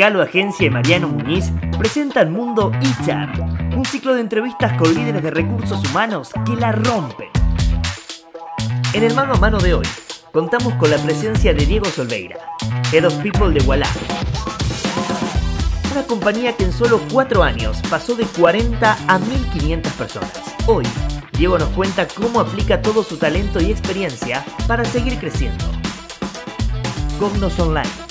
Calo Agencia y Mariano Muñiz presentan Mundo HR, un ciclo de entrevistas con líderes de recursos humanos que la rompen. En el mano a mano de hoy, contamos con la presencia de Diego Solveira, Head of People de Walla. Una compañía que en solo cuatro años pasó de 40 a 1500 personas. Hoy, Diego nos cuenta cómo aplica todo su talento y experiencia para seguir creciendo. Cognos Online,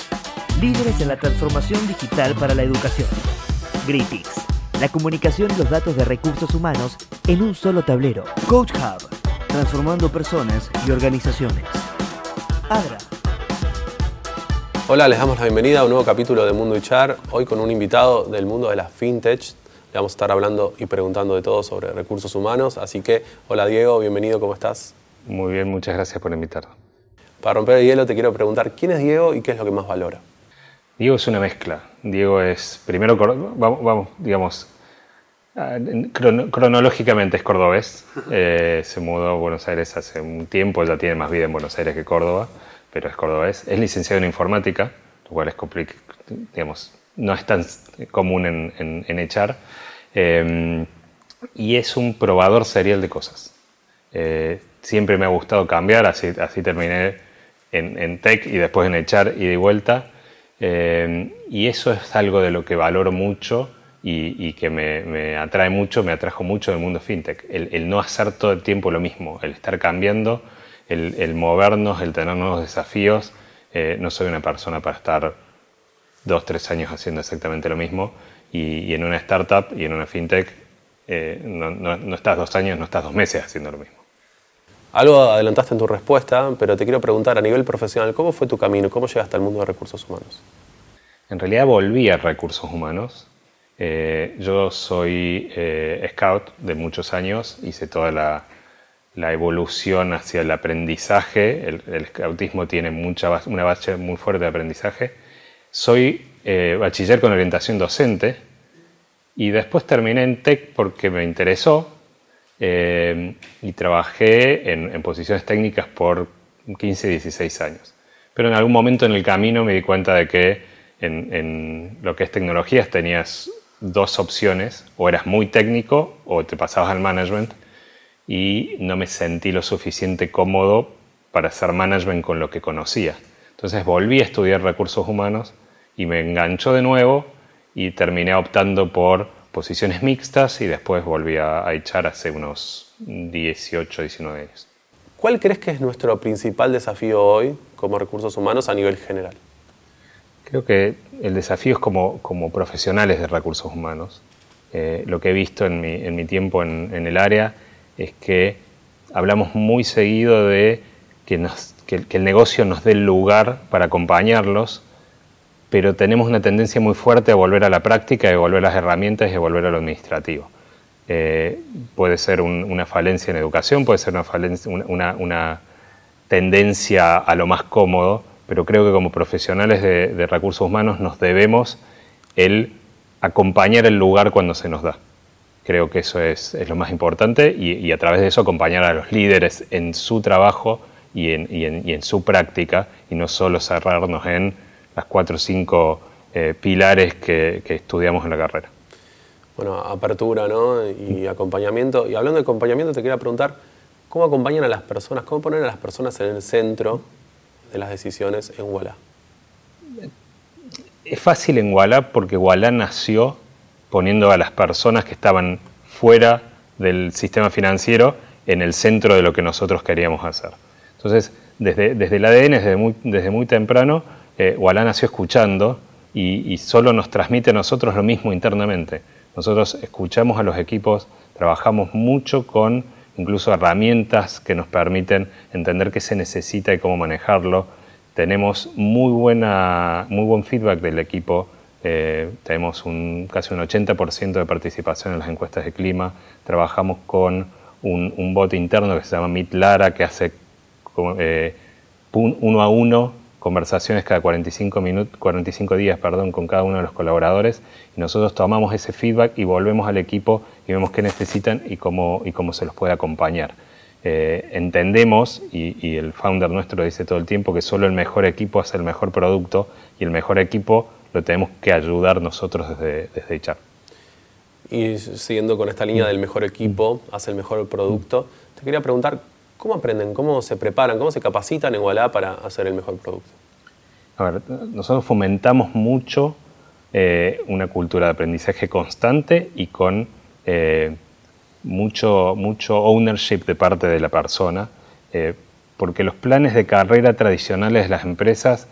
líderes en la transformación digital para la educación. Gritix, la comunicación y los datos de recursos humanos en un solo tablero. Coach Hub, transformando personas y organizaciones. Adra. Hola, les damos la bienvenida a un nuevo capítulo de Mundo HR, hoy con un invitado del mundo de la fintech. Le vamos a estar hablando y preguntando de todo sobre recursos humanos, así que hola Diego, bienvenido, ¿cómo estás? Muy bien, muchas gracias por invitarme. Para romper el hielo te quiero preguntar, ¿quién es Diego y qué es lo que más valora? Diego es una mezcla. Diego es, primero, vamos, vamos digamos, ah, cronológicamente es cordobés. Eh, se mudó a Buenos Aires hace un tiempo, ya tiene más vida en Buenos Aires que Córdoba, pero es cordobés. Es licenciado en informática, lo cual es digamos, no es tan común en, en, echar. Eh, y es un probador serial de cosas. Eh, siempre me ha gustado cambiar, así, así terminé en, tech y después en echar y de vuelta. Eh, y eso es algo de lo que valoro mucho y, que me, atrae mucho, me atrajo mucho del mundo fintech. El, no hacer todo el tiempo lo mismo, el estar cambiando, el, movernos, el tener nuevos desafíos. Eh, no soy una persona para estar dos, tres años haciendo exactamente lo mismo. Y, en una startup y en una fintech eh, no estás dos años, no estás dos meses haciendo lo mismo. Algo adelantaste en tu respuesta, pero te quiero preguntar a nivel profesional, ¿cómo fue tu camino? ¿Cómo llegaste al mundo de recursos humanos? En realidad volví a recursos humanos. Eh, yo soy eh, scout de muchos años, hice toda la, evolución hacia el aprendizaje. El, scoutismo tiene mucha, una base muy fuerte de aprendizaje. Soy eh, bachiller con orientación docente y después terminé en TEC porque me interesó eh, y trabajé en, posiciones técnicas por 15, 16 años. Pero en algún momento en el camino me di cuenta de que en, lo que es tecnologías tenías dos opciones, o eras muy técnico o te pasabas al management y no me sentí lo suficiente cómodo para hacer management con lo que conocía. Entonces volví a estudiar recursos humanos y me enganchó de nuevo y terminé optando por posiciones mixtas y después volví a, echar hace unos 18, 19 años. ¿Cuál crees que es nuestro principal desafío hoy como recursos humanos a nivel general? Creo que el desafío es como, como profesionales de recursos humanos. Eh, lo que he visto en mi, en mi tiempo en, en, el área es que hablamos muy seguido de que, nos, que, que el negocio nos dé el lugar para acompañarlos pero tenemos una tendencia muy fuerte a volver a la práctica, a volver a las herramientas y a volver a lo administrativo. Eh, puede ser una falencia en educación, puede ser una, tendencia a lo más cómodo, pero creo que como profesionales de, recursos humanos nos debemos el acompañar el lugar cuando se nos da. Creo que eso es, lo más importante y, a través de eso acompañar a los líderes en su trabajo y en, y en su práctica y no solo cerrarnos en las cuatro o cinco eh, pilares que, estudiamos en la carrera. Bueno, apertura ¿no? y acompañamiento. Y hablando de acompañamiento, te quería preguntar, ¿cómo acompañan a las personas, cómo ponen a las personas en el centro de las decisiones en Walla? Es fácil en Walla porque Walla nació poniendo a las personas que estaban fuera del sistema financiero en el centro de lo que nosotros queríamos hacer. Entonces, desde, desde el ADN, desde muy, desde muy temprano, eh, nació escuchando y, solo nos transmite a nosotros lo mismo internamente. Nosotros escuchamos a los equipos, trabajamos mucho con incluso herramientas que nos permiten entender qué se necesita y cómo manejarlo. Tenemos muy, buena, muy buen feedback del equipo. Eh, tenemos un, casi un 80% de participación en las encuestas de clima. Trabajamos con un, bot interno que se llama Meet Lara, que hace eh, uno a uno conversaciones cada 45, minutos, 45 días perdón, con cada uno de los colaboradores y nosotros tomamos ese feedback y volvemos al equipo y vemos qué necesitan y cómo, y cómo se los puede acompañar. Eh, entendemos, y, y, el founder nuestro dice todo el tiempo, que solo el mejor equipo hace el mejor producto y el mejor equipo lo tenemos que ayudar nosotros desde, desde HR. Y siguiendo con esta línea del mejor equipo, hace el mejor producto, te quería preguntar, ¿cómo aprenden, cómo se preparan, cómo se capacitan en Walla para hacer el mejor producto? A ver, nosotros fomentamos mucho eh, una cultura de aprendizaje constante y con eh, mucho, mucho ownership de parte de la persona, eh, porque los planes de carrera tradicionales de las empresas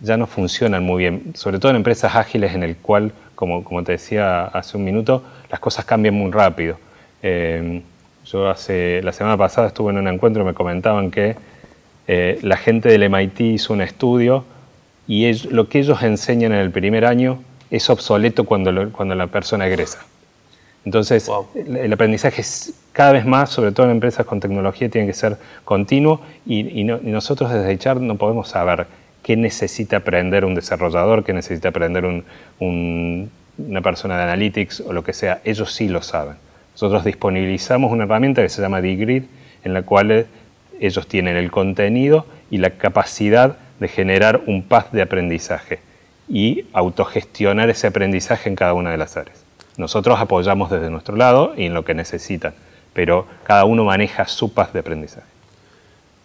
ya no funcionan muy bien, sobre todo en empresas ágiles en el cual, como, como te decía hace un minuto, las cosas cambian muy rápido. Yo hace, la semana pasada estuve en un encuentro y me comentaban que eh, la gente del MIT hizo un estudio y lo que ellos enseñan en el primer año es obsoleto cuando, cuando la persona egresa. Entonces, el, aprendizaje es cada vez más, sobre todo en empresas con tecnología, tiene que ser continuo y, nosotros desde HR no podemos saber qué necesita aprender un desarrollador, qué necesita aprender una persona de analytics o lo que sea. Ellos sí lo saben. Nosotros disponibilizamos una herramienta que se llama Digrid, en la cual ellos tienen el contenido y la capacidad de generar un path de aprendizaje y autogestionar ese aprendizaje en cada una de las áreas. Nosotros apoyamos desde nuestro lado y en lo que necesitan, pero cada uno maneja su paz de aprendizaje.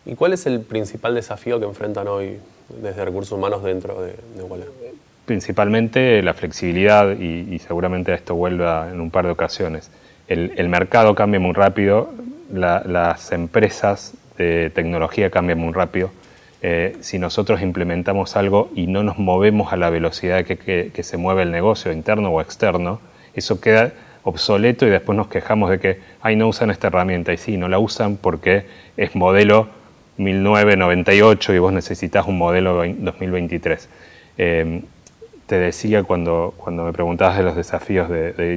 ¿Y cuál es el principal desafío que enfrentan hoy desde recursos humanos dentro de, de Principalmente la flexibilidad y, seguramente esto vuelva en un par de ocasiones. El, mercado cambia muy rápido, las empresas de tecnología cambian muy rápido. Eh, si nosotros implementamos algo y no nos movemos a la velocidad que, se mueve el negocio interno o externo, eso queda obsoleto y después nos quejamos de que, ay, no usan esta herramienta. Y sí, no la usan porque es modelo 1998 y vos necesitas un modelo 2023. Eh, te decía cuando, cuando me preguntabas de los desafíos de, de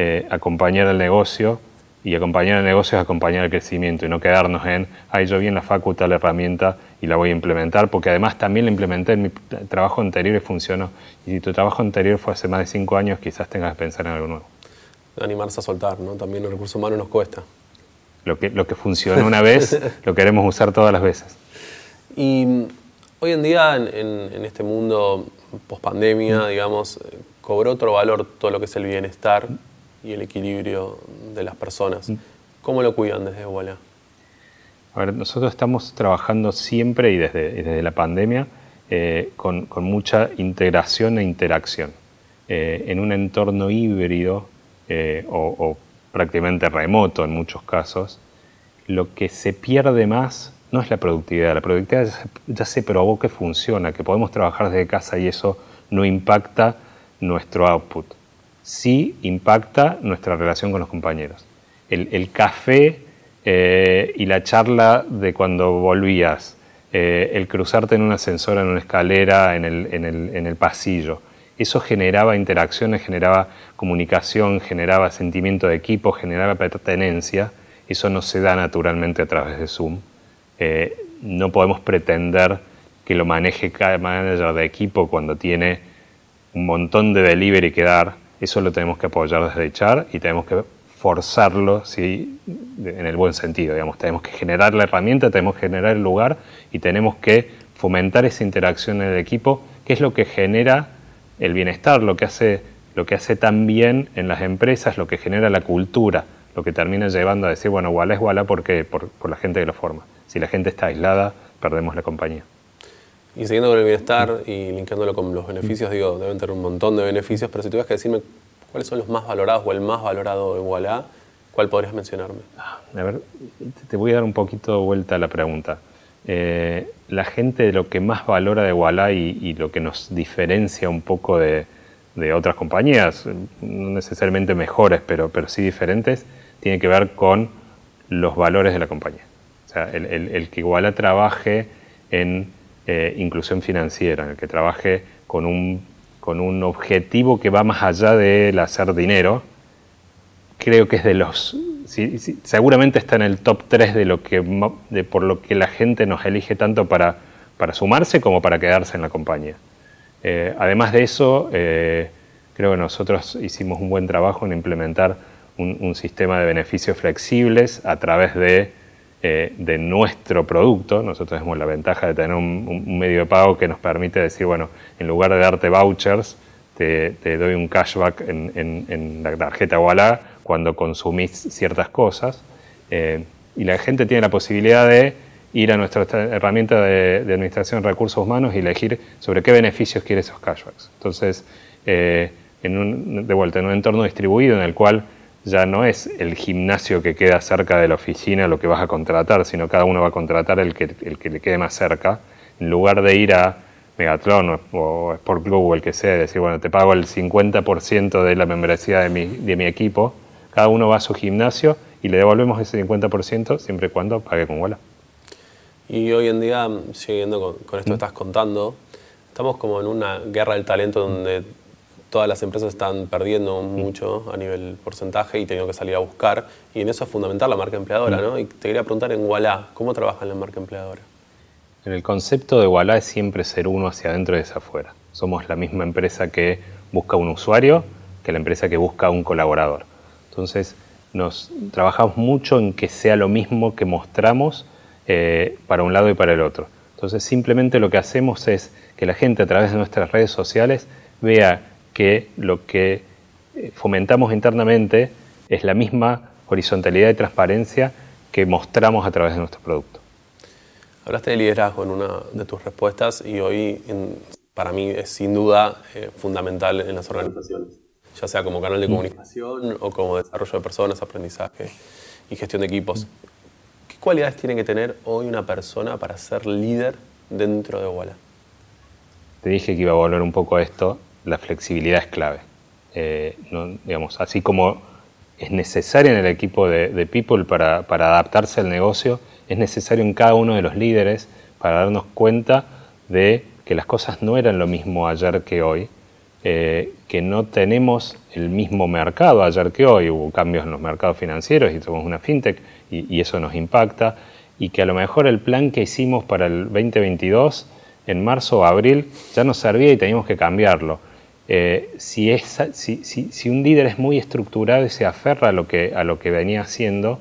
eh, acompañar al negocio y acompañar al negocio es acompañar el crecimiento y no quedarnos en, ay, yo vi en la facultad la herramienta y la voy a implementar, porque además también la implementé en mi trabajo anterior y funcionó. Y si tu trabajo anterior fue hace más de cinco años, quizás tengas que pensar en algo nuevo. Animarse a soltar, ¿no? También el recurso humano nos cuesta. Lo que, lo que funcionó una vez, lo queremos usar todas las veces. Y mm, hoy en día, en, este mundo post-pandemia, digamos, eh, cobró otro valor todo lo que es el bienestar y el equilibrio de las personas. Mm. ¿Cómo lo cuidan desde Walla? A ver, nosotros estamos trabajando siempre y desde, desde la pandemia eh, con, con, mucha integración e interacción. Eh, en un entorno híbrido eh, o, prácticamente remoto en muchos casos, lo que se pierde más no es la productividad. La productividad ya ya se probó que funciona, que podemos trabajar desde casa y eso no impacta nuestro output sí impacta nuestra relación con los compañeros. El, café eh, y la charla de cuando volvías, eh, el cruzarte en un ascensor, en una escalera, en el, pasillo, eso generaba interacciones, generaba comunicación, generaba sentimiento de equipo, generaba pertenencia. Eso no se da naturalmente a través de Zoom. Eh, no podemos pretender que lo maneje cada manager de equipo cuando tiene un montón de delivery que dar eso lo tenemos que apoyar desde echar y tenemos que forzarlo ¿sí? en el buen sentido. Digamos. Tenemos que generar la herramienta, tenemos que generar el lugar y tenemos que fomentar esa interacción en el equipo, que es lo que genera el bienestar, lo que hace, lo que hace tan bien en las empresas, lo que genera la cultura, lo que termina llevando a decir, bueno, Walla es Walla porque, por, por la gente que lo forma. Si la gente está aislada, perdemos la compañía. Y siguiendo con el bienestar y linkeándolo con los beneficios, digo, deben tener un montón de beneficios, pero si tuvieras que decirme cuáles son los más valorados o el más valorado de Walla, ¿cuál podrías mencionarme? A ver, te voy a dar un poquito de vuelta a la pregunta. Eh, la gente lo que más valora de Walla y, lo que nos diferencia un poco de, otras compañías, no necesariamente mejores, pero, pero sí diferentes, tiene que ver con los valores de la compañía. O sea, el, el que Walla trabaje en eh, inclusión financiera, en el que trabaje con un, con un objetivo que va más allá del hacer dinero, creo que es de los... seguramente está en el top 3 de, lo que, de por lo que la gente nos elige tanto para, para sumarse como para quedarse en la compañía. Eh, además de eso, eh, creo que nosotros hicimos un buen trabajo en implementar un, un sistema de beneficios flexibles a través de eh, de nuestro producto. Nosotros tenemos la ventaja de tener un, medio de pago que nos permite decir, bueno, en lugar de darte vouchers, te, doy un cashback en, la tarjeta Walla cuando consumís ciertas cosas. Eh, y la gente tiene la posibilidad de ir a nuestra herramienta de, administración de recursos humanos y elegir sobre qué beneficios quiere esos cashbacks. Entonces, eh, en de vuelta, en un entorno distribuido en el cual ya no es el gimnasio que queda cerca de la oficina lo que vas a contratar, sino cada uno va a contratar el que, el que le quede más cerca, en lugar de ir a Megatron o Sport Club o el que sea, decir, bueno, te pago el 50% de la membresía de mi, de mi equipo, cada uno va a su gimnasio y le devolvemos ese 50% siempre y cuando pague con Walla. Y hoy en día, siguiendo con, con esto que estás contando, estamos como en una guerra del talento donde todas las empresas están perdiendo mucho a nivel porcentaje y teniendo que salir a buscar. Y en eso es fundamental la marca empleadora, ¿no? Y te quería preguntar en Walla, ¿cómo trabajan la marca empleadora? En el concepto de Walla es siempre ser uno hacia adentro y hacia afuera. Somos la misma empresa que busca un usuario que la empresa que busca un colaborador. Entonces, nos trabajamos mucho en que sea lo mismo que mostramos eh, para un lado y para el otro. Entonces, simplemente lo que hacemos es que la gente a través de nuestras redes sociales vea que lo que eh, fomentamos internamente es la misma horizontalidad y transparencia que mostramos a través de nuestro producto. Hablaste de liderazgo en una de tus respuestas y hoy para mí es sin duda eh, fundamental en las organizaciones, ya sea como canal de mm. comunicación o como desarrollo de personas, aprendizaje y gestión de equipos. ¿Qué cualidades tiene que tener hoy una persona para ser líder dentro de Walla? Te dije que iba a volver un poco a esto la flexibilidad es clave. Eh, digamos, así como es necesario en el equipo de, People para, adaptarse al negocio, es necesario en cada uno de los líderes para darnos cuenta de que las cosas no eran lo mismo ayer que hoy, eh, que no tenemos el mismo mercado ayer que hoy, hubo cambios en los mercados financieros y somos una fintech y, y eso nos impacta, y que a lo mejor el plan que hicimos para el 2022 en marzo o abril ya nos servía y teníamos que cambiarlo. Eh, si, si, un líder es muy estructurado y se aferra a lo que, a lo que venía haciendo,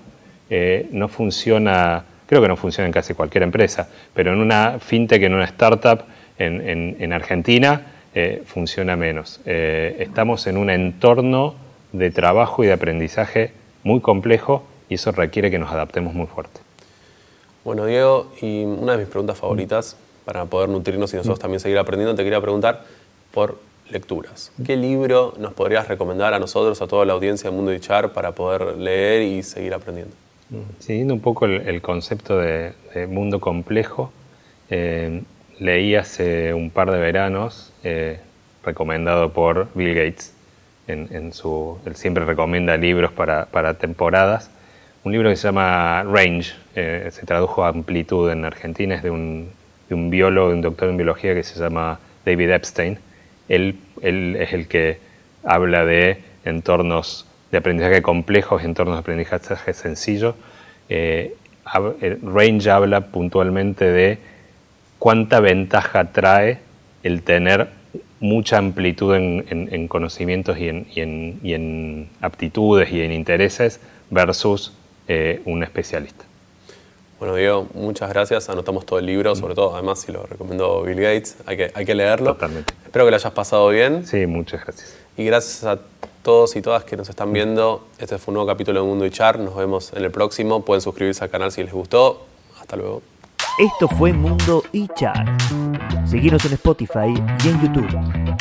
eh, no funciona, creo que no funciona en casi cualquier empresa, pero en una fintech, en una startup en, Argentina, eh, funciona menos. estamos en un entorno de trabajo y de aprendizaje muy complejo y eso requiere que nos adaptemos muy fuerte. Bueno, Diego, y una de mis preguntas favoritas para poder nutrirnos y nosotros mm. también seguir aprendiendo, te quería preguntar por lecturas. ¿Qué libro nos podrías recomendar a nosotros, a toda la audiencia del mundo de Char, para poder leer y seguir aprendiendo? Mm, siguiendo un poco el, concepto de, mundo complejo, eh, leí hace un par de veranos, eh, recomendado por Bill Gates, en, su, él siempre recomienda libros para, temporadas, un libro que se llama Range, eh, se tradujo a amplitud en Argentina, es de un, de un biólogo, un doctor en biología que se llama David Epstein, él, es el que habla de entornos de aprendizaje complejos, entornos de aprendizaje sencillo. Eh, Range habla puntualmente de cuánta ventaja trae el tener mucha amplitud en, conocimientos y en, aptitudes y en intereses versus eh, un especialista. Bueno, Diego, muchas gracias. Anotamos todo el libro, sobre todo, además, si lo recomendó Bill Gates, hay que, hay que leerlo. Totalmente. Espero que lo hayas pasado bien. Sí, muchas gracias. Y gracias a todos y todas que nos están viendo. Este fue un nuevo capítulo de Mundo y Char. Nos vemos en el próximo. Pueden suscribirse al canal si les gustó. Hasta luego. Esto fue Mundo y Char. Seguimos en Spotify y en YouTube.